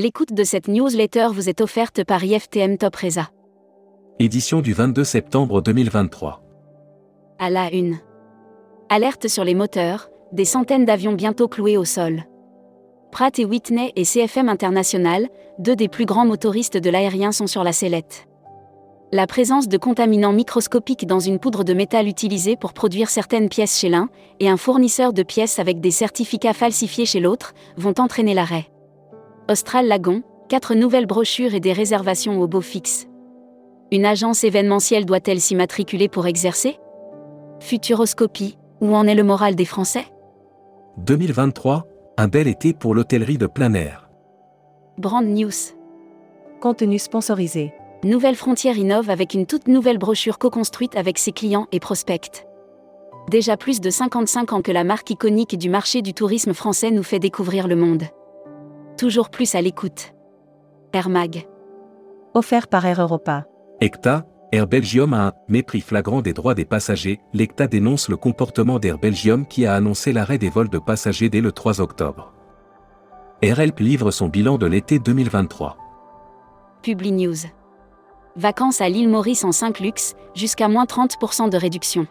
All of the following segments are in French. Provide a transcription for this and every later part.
L'écoute de cette newsletter vous est offerte par IFTM Top Reza. Édition du 22 septembre 2023. À la une. Alerte sur les moteurs, des centaines d'avions bientôt cloués au sol. Pratt et Whitney et CFM International, deux des plus grands motoristes de l'aérien sont sur la sellette. La présence de contaminants microscopiques dans une poudre de métal utilisée pour produire certaines pièces chez l'un, et un fournisseur de pièces avec des certificats falsifiés chez l'autre, vont entraîner l'arrêt. Austral Lagon, quatre nouvelles brochures et des réservations au beau fixe. Une agence événementielle doit-elle s'y matriculer pour exercer? Futuroscopie, où en est le moral des Français? 2023, un bel été pour l'hôtellerie de plein air. Brand News. Contenu sponsorisé. Nouvelle Frontière innove avec une toute nouvelle brochure co-construite avec ses clients et prospects. Déjà plus de 55 ans que la marque iconique du marché du tourisme français nous fait découvrir le monde. Toujours plus à l'écoute. Air Mag. Offert par Air Europa. ECTA, Air Belgium a un mépris flagrant des droits des passagers. L'ECTA dénonce le comportement d'Air Belgium qui a annoncé l'arrêt des vols de passagers dès le 3 octobre. AirHelp livre son bilan de l'été 2023. Publi News. Vacances à l'île Maurice en 5 luxe, jusqu'à moins 30% de réduction.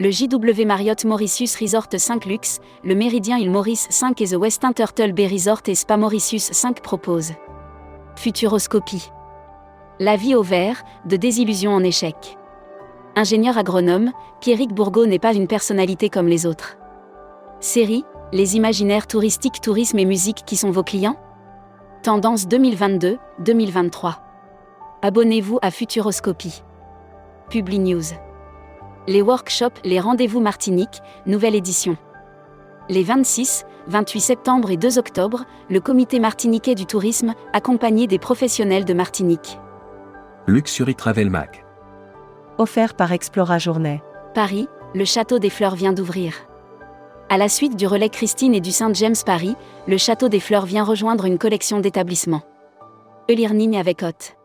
Le JW Marriott Mauritius Resort 5 Luxe, le Méridien île Maurice 5 et The Westin Turtle Bay Resort et Spa Mauritius 5 proposent. Futuroscopie. La vie au vert, de désillusion en échec. Ingénieur agronome, Pierrick Bourgault n'est pas une personnalité comme les autres. Série, les imaginaires touristiques, tourisme et musique qui sont vos clients? Tendance 2022-2023. Abonnez-vous à Futuroscopie. Publi News. Les workshops, les rendez-vous Martinique, nouvelle édition. Les 26, 28 septembre et 2 octobre, le comité martiniquais du tourisme, accompagné des professionnels de Martinique. Luxury Travel Mac. Offert par Explora Journée. Paris, le Château des Fleurs vient d'ouvrir. À la suite du relais Christine et du Saint James Paris, le Château des Fleurs vient rejoindre une collection d'établissements. Elirning avec Hôte.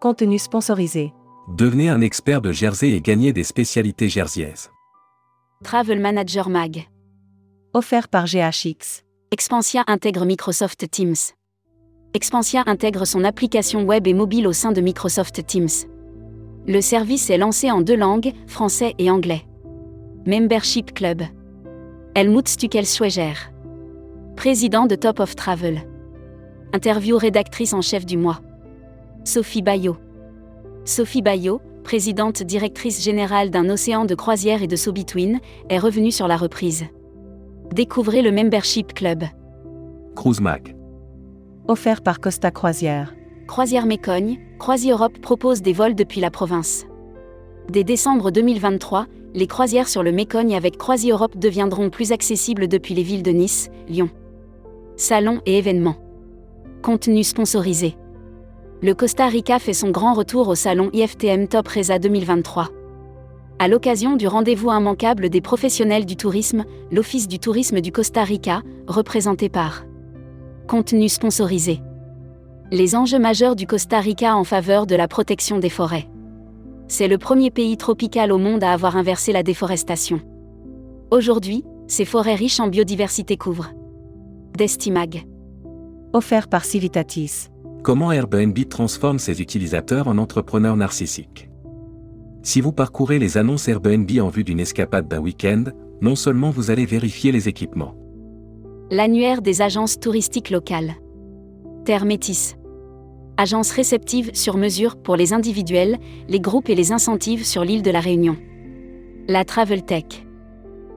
Contenu sponsorisé. Devenez un expert de Jersey et gagnez des spécialités jerseyaises. Travel Manager Mag. Offert par GHX. Expansia intègre Microsoft Teams. Expansia intègre son application web et mobile au sein de Microsoft Teams. Le service est lancé en deux langues, français et anglais. Membership Club. Helmut Stuckel-Schweger. Président de Top of Travel. Interview rédactrice en chef du mois. Sophie Bayot. Sophie Bayot, présidente directrice générale d'un océan de croisière et de Sobitwin, est revenue sur la reprise. Découvrez le Membership Club. Cruise Mac. Offert par Costa Croisière. Croisière Mécogne, Croisi Europe propose des vols depuis la province. Dès décembre 2023, les croisières sur le Mécogne avec Croisi Europe deviendront plus accessibles depuis les villes de Nice, Lyon. Salons et événements. Contenu sponsorisé. Le Costa Rica fait son grand retour au salon IFTM Top Reza 2023. À l'occasion du rendez-vous immanquable des professionnels du tourisme, l'Office du tourisme du Costa Rica, représenté par Contenu sponsorisé. Les enjeux majeurs du Costa Rica en faveur de la protection des forêts. C'est le premier pays tropical au monde à avoir inversé la déforestation. Aujourd'hui, ces forêts riches en biodiversité couvrent. Destimag. Offert par Civitatis. Comment Airbnb transforme ses utilisateurs en entrepreneurs narcissiques? Si vous parcourez les annonces Airbnb en vue d'une escapade d'un week-end, non seulement vous allez vérifier les équipements. L'annuaire des agences touristiques locales. Terre Métis. Agence réceptive sur mesure pour les individuels, les groupes et les incentives sur l'île de la Réunion. La Travel Tech.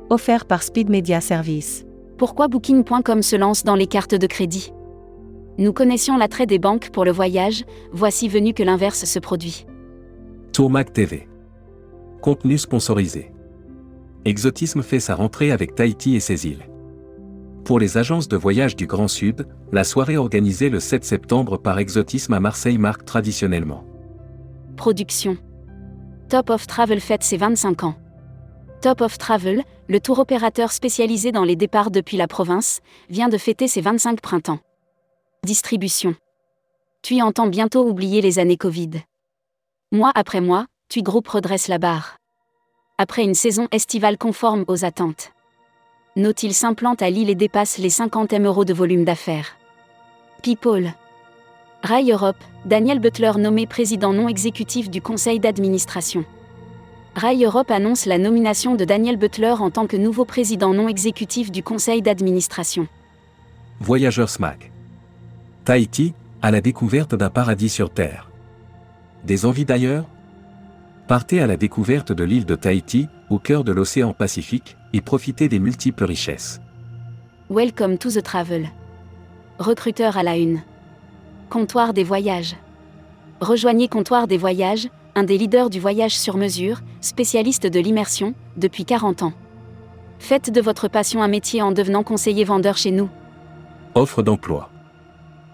Offert par Speed Media Service. Pourquoi Booking.com se lance dans les cartes de crédit? Nous connaissions l'attrait des banques pour le voyage, voici venu que l'inverse se produit. Tourmac TV. Contenu sponsorisé. Exotisme fait sa rentrée avec Tahiti et ses îles. Pour les agences de voyage du Grand Sud, la soirée organisée le 7 septembre par Exotisme à Marseille marque traditionnellement. Production. Top of Travel fête ses 25 ans. Top of Travel, le tour opérateur spécialisé dans les départs depuis la province, vient de fêter ses 25 printemps. Distribution. Tu entends bientôt oublier les années Covid. Mois après mois, TUI Group redresse la barre. Après une saison estivale conforme aux attentes. Nautil s'implante à Lille et dépasse les 50 M euros de volume d'affaires. People. Rail Europe, Daniel Butler nommé président non exécutif du conseil d'administration. Rail Europe annonce la nomination de Daniel Butler en tant que nouveau président non exécutif du conseil d'administration. Voyageurs SMAC. Tahiti, à la découverte d'un paradis sur Terre. Des envies d'ailleurs? Partez à la découverte de l'île de Tahiti, au cœur de l'océan Pacifique, et profitez des multiples richesses. Welcome to the travel. Recruteur à la une. Comptoir des voyages. Rejoignez Comptoir des voyages, un des leaders du voyage sur mesure, spécialiste de l'immersion, depuis 40 ans. Faites de votre passion un métier en devenant conseiller vendeur chez nous. Offre d'emploi.